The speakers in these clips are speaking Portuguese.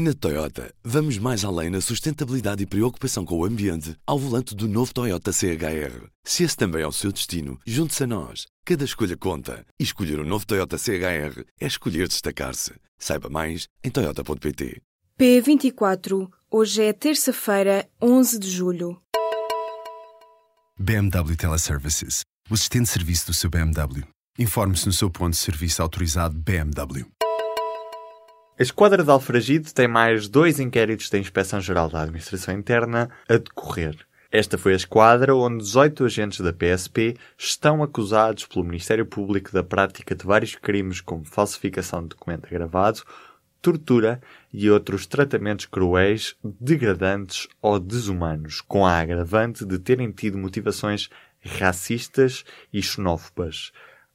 Na Toyota, vamos mais além na sustentabilidade e preocupação com o ambiente ao volante do novo Toyota CHR. Se esse também é o seu destino, junte-se a nós. Cada escolha conta. E escolher o um novo Toyota CHR é escolher destacar-se. Saiba mais em Toyota.pt. P24. Hoje é terça-feira, 11 de julho. BMW Teleservices. O assistente de serviço do seu BMW. Informe-se no seu ponto de serviço autorizado BMW. A Esquadra de Alfragide tem mais dois inquéritos da Inspeção-Geral da Administração Interna a decorrer. Esta foi a esquadra onde 18 agentes da PSP estão acusados pelo Ministério Público da prática de vários crimes como falsificação de documento gravado, tortura e outros tratamentos cruéis, degradantes ou desumanos, com a agravante de terem tido motivações racistas e xenófobas.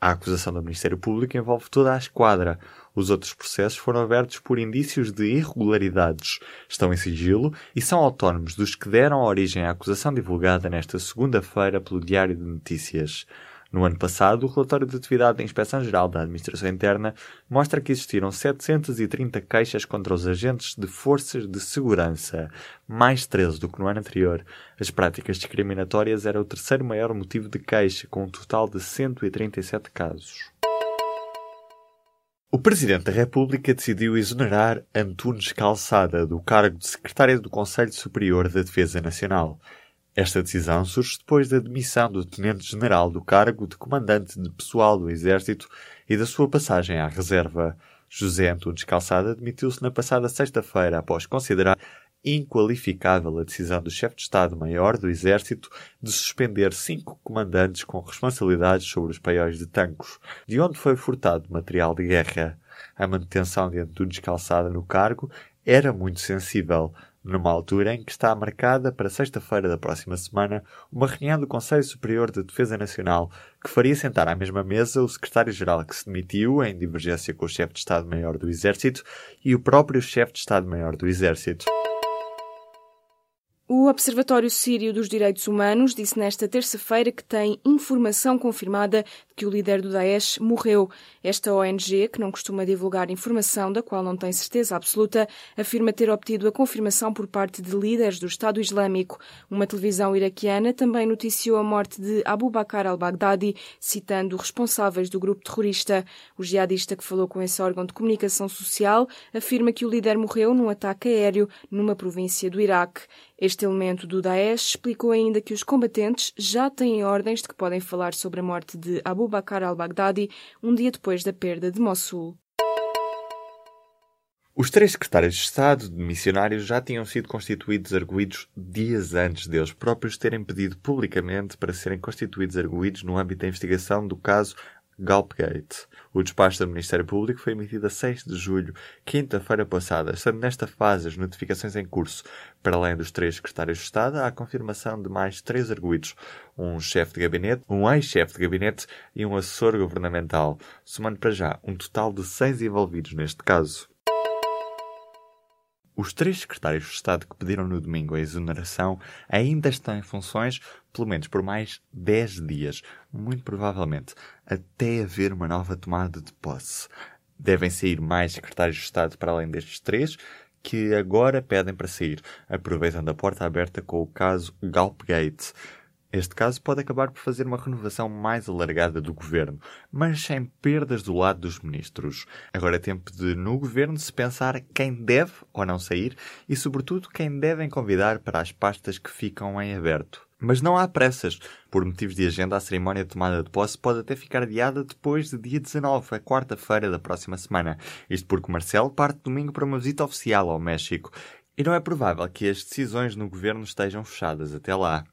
A acusação do Ministério Público envolve toda a esquadra. Os outros processos foram abertos por indícios de irregularidades, estão em sigilo e são autónomos dos que deram origem à acusação divulgada nesta segunda-feira pelo Diário de Notícias. No ano passado, o relatório de atividade da Inspeção-Geral da Administração Interna mostra que existiram 730 queixas contra os agentes de forças de segurança, mais 13 do que no ano anterior. As práticas discriminatórias eram o terceiro maior motivo de queixa, com um total de 137 casos. O Presidente da República decidiu exonerar Antunes Calçada do cargo de Secretário do Conselho Superior da Defesa Nacional. Esta decisão surge depois da demissão do Tenente-General do cargo de Comandante de Pessoal do Exército e da sua passagem à reserva. José Antunes Calçada demitiu-se na passada sexta-feira após considerar inqualificável a decisão do chefe de Estado-Maior do Exército de suspender cinco comandantes com responsabilidades sobre os paióis de Tancos, de onde foi furtado material de guerra. A manutenção de Antunes Calçada no cargo era muito sensível, numa altura em que está marcada para sexta-feira da próxima semana uma reunião do Conselho Superior de Defesa Nacional que faria sentar à mesma mesa o secretário-geral que se demitiu em divergência com o chefe de Estado-Maior do Exército e o próprio chefe de Estado-Maior do Exército. O Observatório Sírio dos Direitos Humanos disse nesta terça-feira que tem informação confirmada que o líder do Daesh morreu. Esta ONG, que não costuma divulgar informação da qual não tem certeza absoluta, afirma ter obtido a confirmação por parte de líderes do Estado Islâmico. Uma televisão iraquiana também noticiou a morte de Abu Bakr al-Baghdadi, citando responsáveis do grupo terrorista. O jihadista que falou com esse órgão de comunicação social afirma que o líder morreu num ataque aéreo numa província do Iraque. Este elemento do Daesh explicou ainda que os combatentes já têm ordens de que podem falar sobre a morte de Abu Bakr al-Baghdadi um dia depois da perda de Mossul. Os três secretários de Estado de missionários já tinham sido constituídos arguídos dias antes deles próprios terem pedido publicamente para serem constituídos arguídos no âmbito da investigação do caso Galpgate. O despacho do Ministério Público foi emitido a 6 de julho, quinta-feira passada, estando nesta fase as notificações em curso. Para além dos três secretários de Estado, há a confirmação de mais três arguídos, um chefe de gabinete, um ex-chefe de gabinete e um assessor governamental, somando para já um total de seis envolvidos neste caso. Os três secretários de Estado que pediram no domingo a exoneração ainda estão em funções pelo menos por mais 10 dias, muito provavelmente, até haver uma nova tomada de posse. Devem sair mais secretários de Estado para além destes três, que agora pedem para sair, aproveitando a porta aberta com o caso Galpgate. Este caso pode acabar por fazer uma renovação mais alargada do governo, mas sem perdas do lado dos ministros. Agora é tempo de, no governo, se pensar quem deve ou não sair e, sobretudo, quem devem convidar para as pastas que ficam em aberto. Mas não há pressas. Por motivos de agenda, a cerimónia de tomada de posse pode até ficar adiada depois de dia 19, a quarta-feira da próxima semana. Isto porque Marcelo parte domingo para uma visita oficial ao México. E não é provável que as decisões no governo estejam fechadas até lá.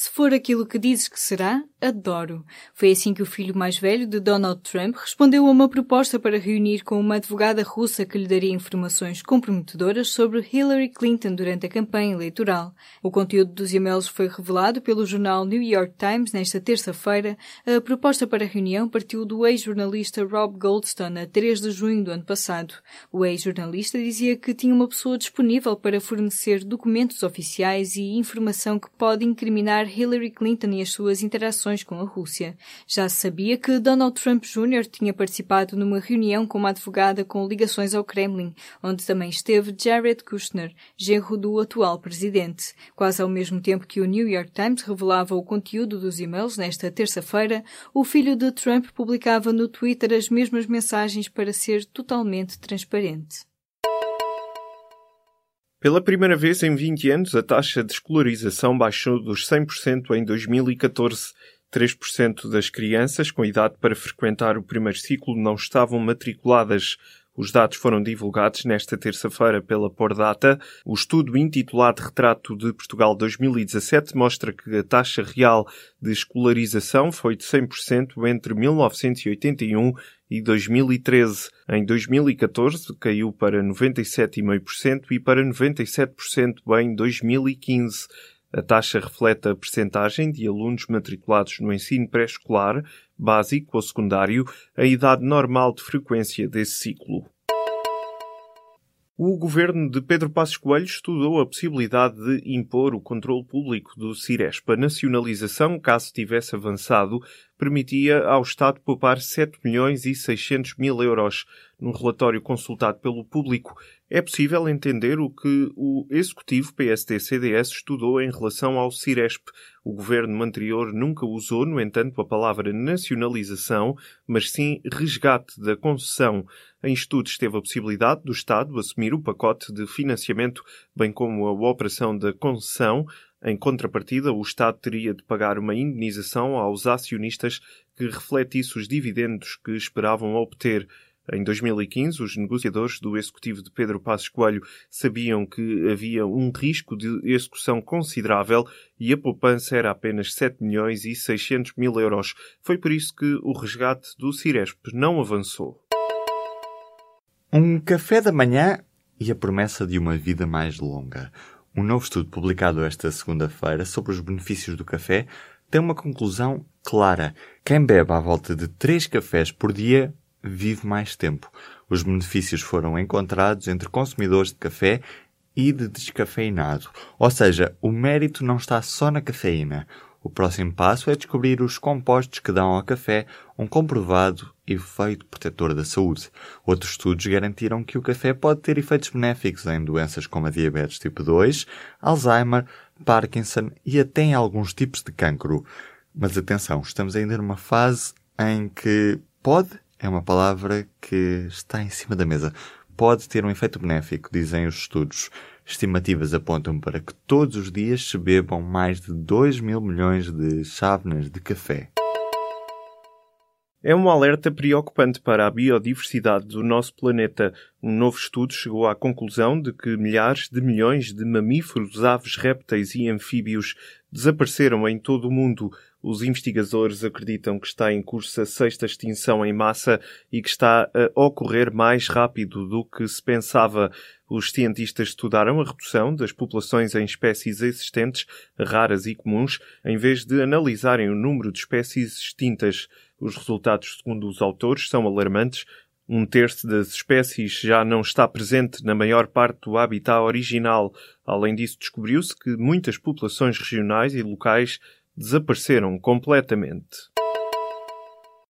Se for aquilo que dizes que será, adoro. Foi assim que o filho mais velho de Donald Trump respondeu a uma proposta para reunir com uma advogada russa que lhe daria informações comprometedoras sobre Hillary Clinton durante a campanha eleitoral. O conteúdo dos e-mails foi revelado pelo jornal New York Times nesta terça-feira. A proposta para a reunião partiu do ex-jornalista Rob Goldstone a 3 de junho do ano passado. O ex-jornalista dizia que tinha uma pessoa disponível para fornecer documentos oficiais e informação que pode incriminar Hillary Clinton e as suas interações com a Rússia. Já se sabia que Donald Trump Jr. tinha participado numa reunião com uma advogada com ligações ao Kremlin, onde também esteve Jared Kushner, genro do atual presidente. Quase ao mesmo tempo que o New York Times revelava o conteúdo dos e-mails nesta terça-feira, o filho de Trump publicava no Twitter as mesmas mensagens para ser totalmente transparente. Pela primeira vez em 20 anos, a taxa de escolarização baixou dos 100% em 2014. 3% das crianças com idade para frequentar o primeiro ciclo não estavam matriculadas. Os dados foram divulgados nesta terça-feira pela Pordata. O estudo intitulado Retrato de Portugal 2017 mostra que a taxa real de escolarização foi de 100% entre 1981 e 2013. Em 2014 caiu para 97,5% e para 97% em 2015. A taxa reflete a percentagem de alunos matriculados no ensino pré-escolar, básico ou secundário, a idade normal de frequência desse ciclo. O governo de Pedro Passos Coelho estudou a possibilidade de impor o controle público do Ciresp. A nacionalização, caso tivesse avançado, permitia ao Estado poupar 7 milhões e 600 mil euros. Num relatório consultado pelo público, é possível entender o que o executivo PSD-CDS estudou em relação ao Ciresp. O governo anterior nunca usou, no entanto, a palavra nacionalização, mas sim resgate da concessão. Em estudo esteve a possibilidade do Estado assumir o pacote de financiamento, bem como a operação da concessão, em contrapartida, o Estado teria de pagar uma indenização aos acionistas que refletisse os dividendos que esperavam obter. Em 2015, os negociadores do executivo de Pedro Passos Coelho sabiam que havia um risco de execução considerável e a poupança era apenas 7 milhões e 600 mil euros. Foi por isso que o resgate do Ciresp não avançou. Um café da manhã e a promessa de uma vida mais longa. Um novo estudo publicado esta segunda-feira sobre os benefícios do café tem uma conclusão clara. Quem bebe à volta de 3 cafés por dia vive mais tempo. Os benefícios foram encontrados entre consumidores de café e de descafeinado. Ou seja, o mérito não está só na cafeína. O próximo passo é descobrir os compostos que dão ao café um comprovado efeito protetor da saúde. Outros estudos garantiram que o café pode ter efeitos benéficos em doenças como a diabetes tipo 2, Alzheimer, Parkinson e até em alguns tipos de cancro. Mas atenção, estamos ainda numa fase em que pode é uma palavra que está em cima da mesa. Pode ter um efeito benéfico, dizem os estudos. Estimativas apontam para que todos os dias se bebam mais de 2 mil milhões de chávenas de café. É um alerta preocupante para a biodiversidade do nosso planeta. Um novo estudo chegou à conclusão de que milhares de milhões de mamíferos, aves, répteis e anfíbios desapareceram em todo o mundo. Os investigadores acreditam que está em curso a sexta extinção em massa e que está a ocorrer mais rápido do que se pensava. Os cientistas estudaram a redução das populações em espécies existentes, raras e comuns, em vez de analisarem o número de espécies extintas. Os resultados, segundo os autores, são alarmantes. Um terço das espécies já não está presente na maior parte do habitat original. Além disso, descobriu-se que muitas populações regionais e locais desapareceram completamente.